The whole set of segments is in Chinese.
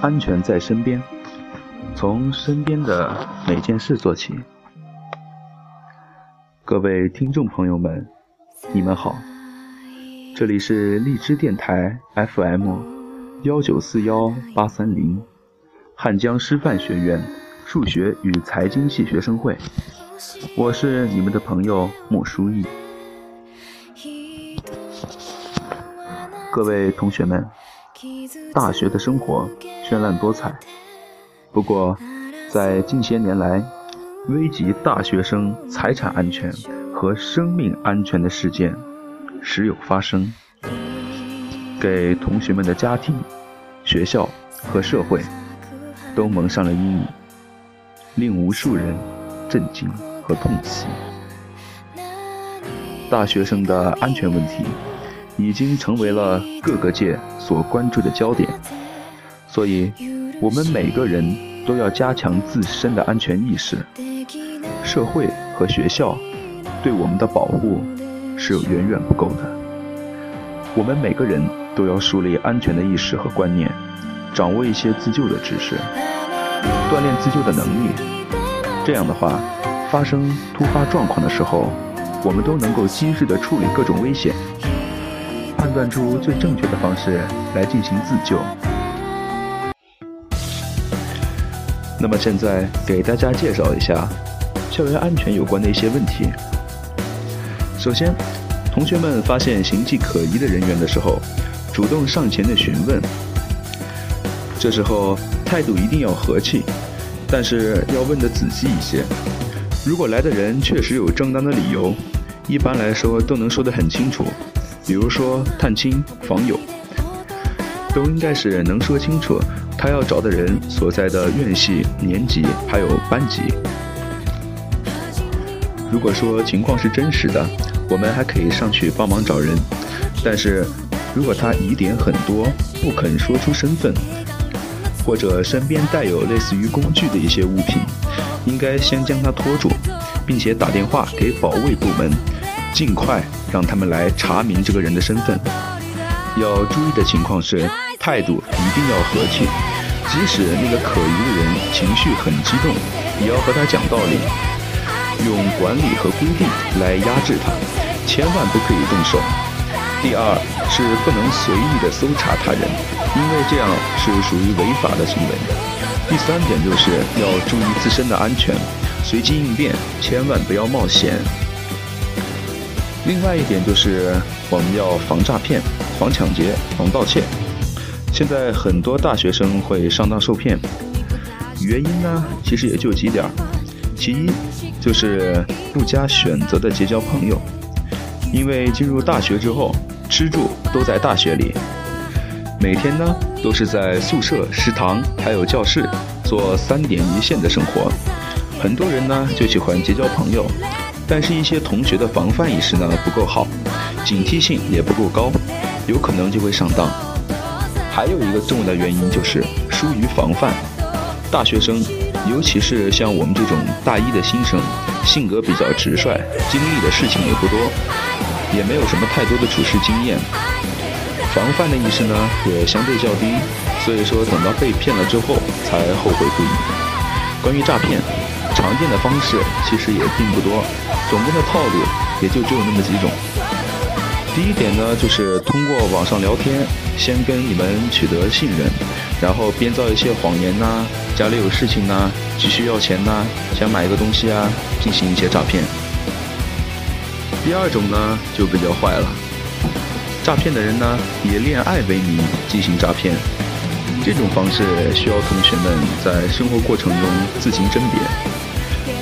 安全在身边，从身边的每件事做起。各位听众朋友们，你们好，这里是荔枝电台 FM 幺九四幺八三零，汉江师范学院数学与财经系学生会，我是你们的朋友莫书义。各位同学们，大学的生活。绚烂多彩，不过，在近些年来，危及大学生财产安全和生命安全的事件时有发生，给同学们的家庭、学校和社会都蒙上了阴影，令无数人震惊和痛惜。大学生的安全问题已经成为了各个界所关注的焦点。所以，我们每个人都要加强自身的安全意识。社会和学校对我们的保护是远远不够的。我们每个人都要树立安全的意识和观念，掌握一些自救的知识，锻炼自救的能力。这样的话，发生突发状况的时候，我们都能够机智地处理各种危险，判断出最正确的方式来进行自救。那么现在给大家介绍一下校园安全有关的一些问题。首先，同学们发现形迹可疑的人员的时候，主动上前的询问。这时候态度一定要和气，但是要问的仔细一些。如果来的人确实有正当的理由，一般来说都能说得很清楚。比如说探亲访友，都应该是能说清楚。他要找的人所在的院系、年级还有班级。如果说情况是真实的，我们还可以上去帮忙找人。但是，如果他疑点很多，不肯说出身份，或者身边带有类似于工具的一些物品，应该先将他拖住，并且打电话给保卫部门，尽快让他们来查明这个人的身份。要注意的情况是。态度一定要和气，即使那个可疑的人情绪很激动，也要和他讲道理，用管理和规定来压制他，千万不可以动手。第二是不能随意的搜查他人，因为这样是属于违法的行为。第三点就是要注意自身的安全，随机应变，千万不要冒险。另外一点就是我们要防诈骗、防抢劫、防盗窃。现在很多大学生会上当受骗，原因呢，其实也就几点。其一就是不加选择的结交朋友，因为进入大学之后，吃住都在大学里，每天呢都是在宿舍、食堂还有教室做三点一线的生活，很多人呢就喜欢结交朋友，但是一些同学的防范意识呢不够好，警惕性也不够高，有可能就会上当。还有一个重要的原因就是疏于防范。大学生，尤其是像我们这种大一的新生，性格比较直率，经历的事情也不多，也没有什么太多的处事经验，防范的意识呢也相对较低。所以说，等到被骗了之后才后悔不已。关于诈骗，常见的方式其实也并不多，总共的套路也就只有那么几种。第一点呢，就是通过网上聊天，先跟你们取得信任，然后编造一些谎言呐，家里有事情呐，急需要钱呐，想买一个东西啊，进行一些诈骗。第二种呢，就比较坏了，诈骗的人呢，以恋爱为名进行诈骗，这种方式需要同学们在生活过程中自行甄别。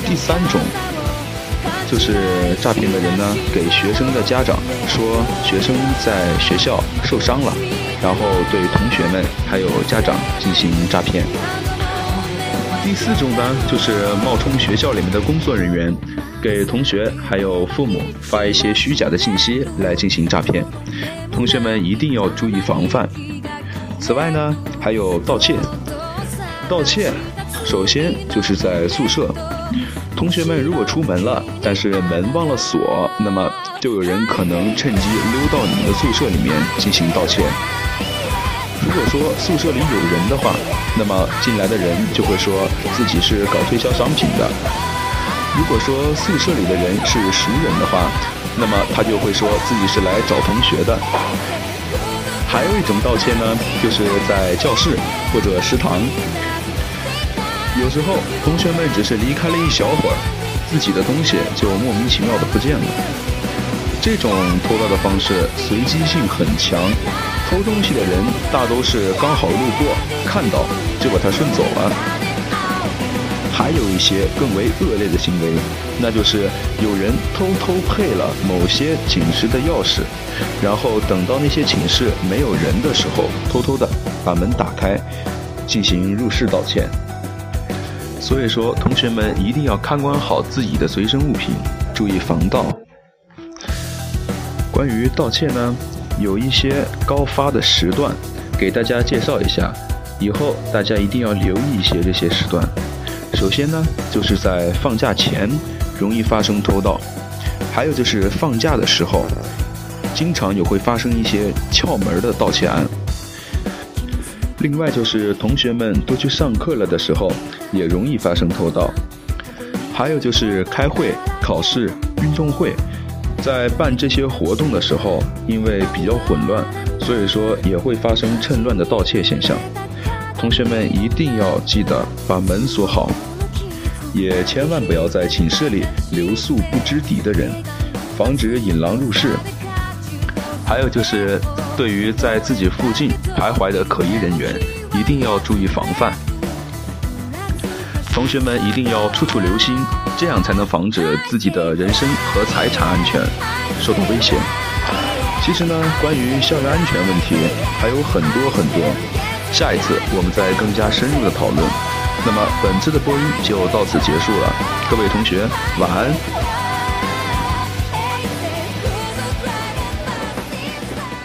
第三种。就是诈骗的人呢，给学生的家长说学生在学校受伤了，然后对同学们还有家长进行诈骗。第四种呢，就是冒充学校里面的工作人员，给同学还有父母发一些虚假的信息来进行诈骗。同学们一定要注意防范。此外呢，还有盗窃。盗窃，首先就是在宿舍。同学们如果出门了，但是门忘了锁，那么就有人可能趁机溜到你们的宿舍里面进行盗窃。如果说宿舍里有人的话，那么进来的人就会说自己是搞推销商品的；如果说宿舍里的人是熟人的话，那么他就会说自己是来找同学的。还有一种盗窃呢，就是在教室或者食堂，有时候同学们只是离开了一小会儿，自己的东西就莫名其妙的不见了。这种偷盗的方式随机性很强，偷东西的人大都是刚好路过看到就把它顺走了。还有一些更为恶劣的行为，那就是有人偷偷配了某些寝室的钥匙，然后等到那些寝室没有人的时候，偷偷的把门打开，进行入室盗窃。所以说，同学们一定要看管好自己的随身物品，注意防盗。关于盗窃呢，有一些高发的时段，给大家介绍一下，以后大家一定要留意一些这些时段。首先呢，就是在放假前容易发生偷盗，还有就是放假的时候，经常也会发生一些窍门的盗窃案。另外就是同学们都去上课了的时候，也容易发生偷盗。还有就是开会、考试、运动会。在办这些活动的时候，因为比较混乱，所以说也会发生趁乱的盗窃现象。同学们一定要记得把门锁好，也千万不要在寝室里留宿不知底的人，防止引狼入室。还有就是，对于在自己附近徘徊的可疑人员，一定要注意防范。同学们一定要处处留心，这样才能防止自己的人身和财产安全受到威胁。其实呢，关于校园安全问题还有很多很多，下一次我们再更加深入的讨论。那么本次的播音就到此结束了，各位同学晚安。